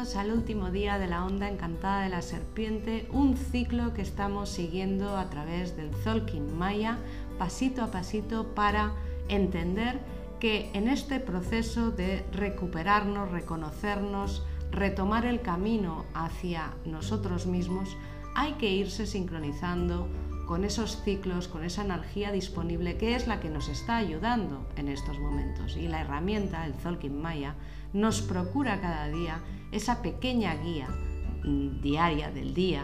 Al último día de la onda encantada de la serpiente, un ciclo que estamos siguiendo a través del Zolkin Maya, pasito a pasito para entender que en este proceso de recuperarnos, reconocernos, retomar el camino hacia nosotros mismos, hay que irse sincronizando con esos ciclos, con esa energía disponible que es la que nos está ayudando en estos momentos. Y la herramienta, el Zolkin Maya, nos procura cada día esa pequeña guía mm, diaria del día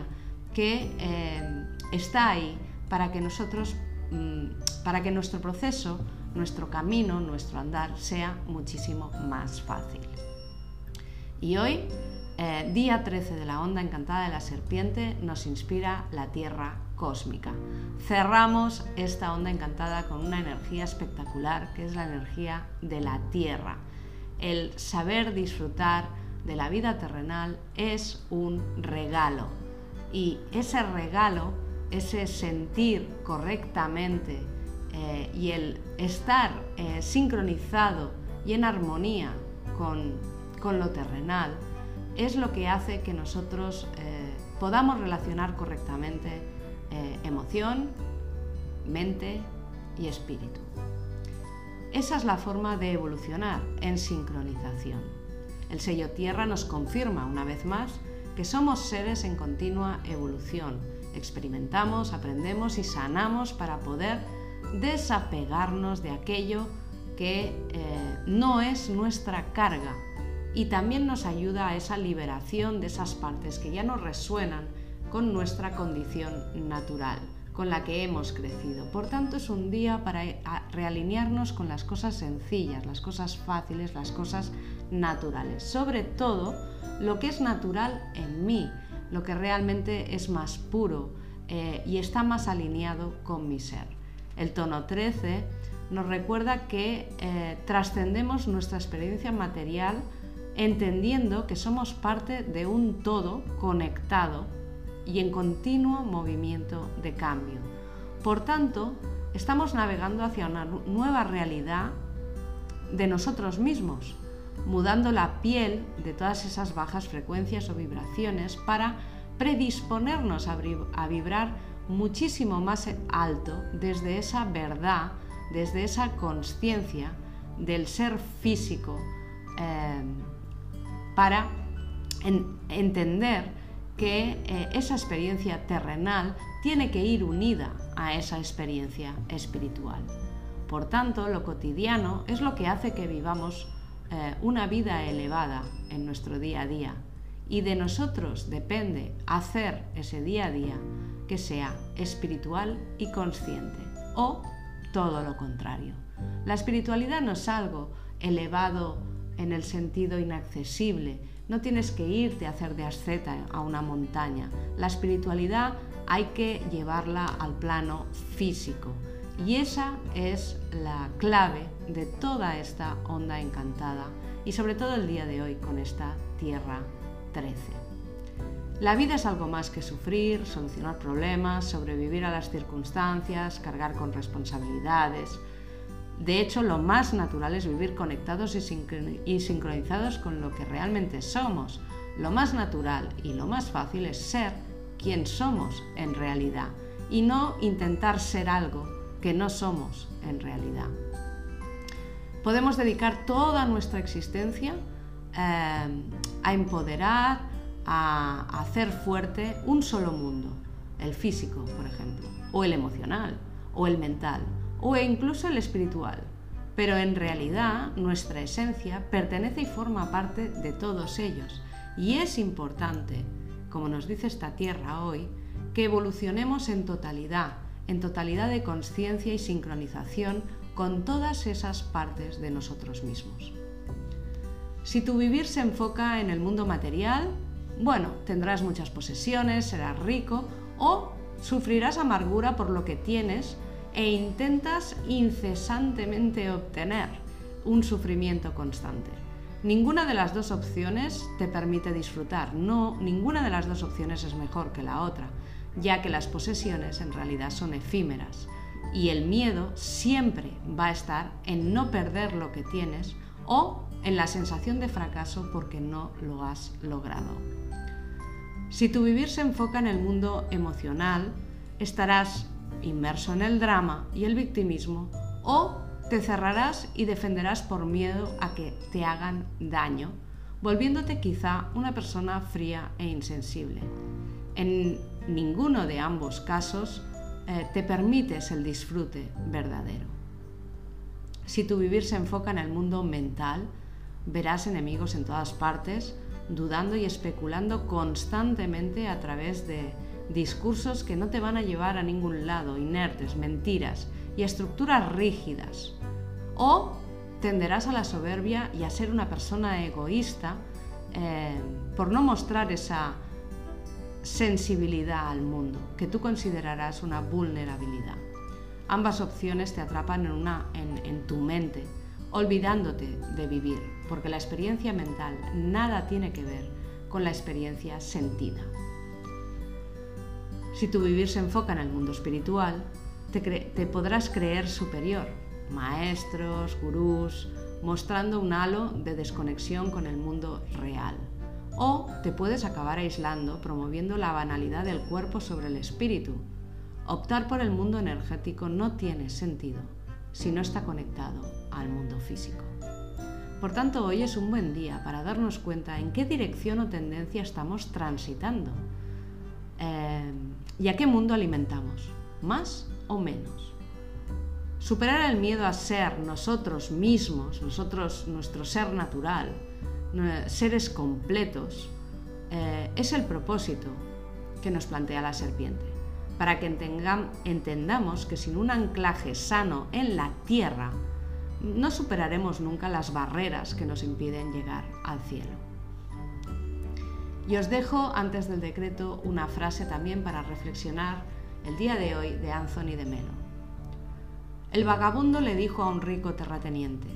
que eh, está ahí para que nosotros, mm, para que nuestro proceso, nuestro camino, nuestro andar sea muchísimo más fácil. Y hoy, eh, día 13 de la onda encantada de la serpiente, nos inspira la Tierra cósmica. Cerramos esta onda encantada con una energía espectacular, que es la energía de la Tierra. El saber disfrutar de la vida terrenal es un regalo. Y ese regalo, ese sentir correctamente eh, y el estar eh, sincronizado y en armonía con, con, lo terrenal, es lo que hace que nosotros eh, podamos relacionar correctamente eh, emoción, mente y espíritu. Esa es la forma de evolucionar en sincronización. El sello Tierra nos confirma una vez más que somos seres en continua evolución. Experimentamos, aprendemos y sanamos para poder desapegarnos de aquello que eh, no es nuestra carga y también nos ayuda a esa liberación de esas partes que ya no resuenan con nuestra condición natural, con la que hemos crecido. Por tanto, es un día para realinearnos con las cosas sencillas, las cosas fáciles, las cosas naturales. Sobre todo, lo que es natural en mí, lo que realmente es más puro eh, y está más alineado con mi ser. El tono 13 nos recuerda que eh, trascendemos nuestra experiencia material entendiendo que somos parte de un todo conectado y en continuo movimiento de cambio. Por tanto, estamos navegando hacia una nueva realidad de nosotros mismos, mudando la piel de todas esas bajas frecuencias o vibraciones para predisponernos a, vibrar muchísimo más alto desde esa verdad, desde esa conciencia del ser físico, eh, para entender que eh, esa experiencia terrenal tiene que ir unida a esa experiencia espiritual. Por tanto, lo cotidiano es lo que hace que vivamos eh, una vida elevada en nuestro día a día. Y de nosotros depende hacer ese día a día que sea espiritual y consciente. O todo lo contrario. La espiritualidad no es algo elevado en el sentido inaccesible, no tienes que irte a hacer de asceta a una montaña. La espiritualidad hay que llevarla al plano físico. Y esa es la clave de toda esta onda encantada y sobre todo el día de hoy con esta Tierra 13. La vida es algo más que sufrir, solucionar problemas, sobrevivir a las circunstancias, cargar con responsabilidades, de hecho, lo más natural es vivir conectados y sincronizados con lo que realmente somos. Lo más natural y lo más fácil es ser quien somos en realidad y no intentar ser algo que no somos en realidad. Podemos dedicar toda nuestra existencia eh, a empoderar, a hacer fuerte un solo mundo, el físico, por ejemplo, o el emocional, o el mental, o incluso el espiritual. Pero en realidad nuestra esencia pertenece y forma parte de todos ellos. Y es importante, como nos dice esta tierra hoy, que evolucionemos en totalidad, en totalidad de conciencia y sincronización con todas esas partes de nosotros mismos. Si tu vivir se enfoca en el mundo material, bueno, tendrás muchas posesiones, serás rico o sufrirás amargura por lo que tienes e intentas incesantemente obtener un sufrimiento constante. Ninguna de las dos opciones te permite disfrutar, no, ninguna de las dos opciones es mejor que la otra, ya que las posesiones en realidad son efímeras y el miedo siempre va a estar en no perder lo que tienes o en la sensación de fracaso porque no lo has logrado. Si tu vivir se enfoca en el mundo emocional, estarás inmerso en el drama y el victimismo o te cerrarás y defenderás por miedo a que te hagan daño, volviéndote quizá una persona fría e insensible. En ninguno de ambos casos eh, te permites el disfrute verdadero. Si tu vivir se enfoca en el mundo mental, verás enemigos en todas partes, dudando y especulando constantemente a través de discursos que no te van a llevar a ningún lado, inertes, mentiras y estructuras rígidas. O tenderás a la soberbia y a ser una persona egoísta eh, por no mostrar esa sensibilidad al mundo, que tú considerarás una vulnerabilidad. Ambas opciones te atrapan en, una, en tu mente, olvidándote de vivir, porque la experiencia mental nada tiene que ver con la experiencia sentida. Si tu vivir se enfoca en el mundo espiritual, te, podrás creer superior, maestros, gurús, mostrando un halo de desconexión con el mundo real. O te puedes acabar aislando promoviendo la banalidad del cuerpo sobre el espíritu. Optar por el mundo energético no tiene sentido si no está conectado al mundo físico. Por tanto, hoy es un buen día para darnos cuenta en qué dirección o tendencia estamos transitando eh, y a qué mundo alimentamos, más o menos. Superar el miedo a ser nosotros mismos, nosotros, nuestro ser natural, seres completos, eh, es el propósito que nos plantea la serpiente, para que entendamos que sin un anclaje sano en la tierra, no superaremos nunca las barreras que nos impiden llegar al cielo. Y os dejo antes del decreto una frase también para reflexionar el día de hoy de Anthony de Melo. El vagabundo le dijo a un rico terrateniente,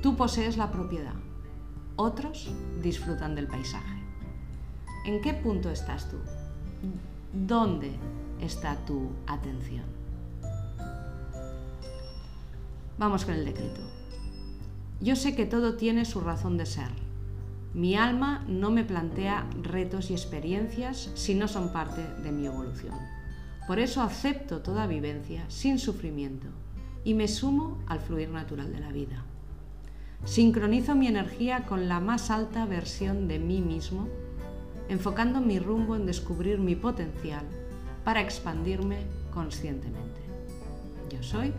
tú posees la propiedad, otros disfrutan del paisaje. ¿En qué punto estás tú? ¿Dónde está tu atención? Vamos con el decreto. Yo sé que todo tiene su razón de ser. Mi alma no me plantea retos y experiencias si no son parte de mi evolución. Por eso acepto toda vivencia sin sufrimiento y me sumo al fluir natural de la vida. Sincronizo mi energía con la más alta versión de mí mismo, enfocando mi rumbo en descubrir mi potencial para expandirme conscientemente. Yo soy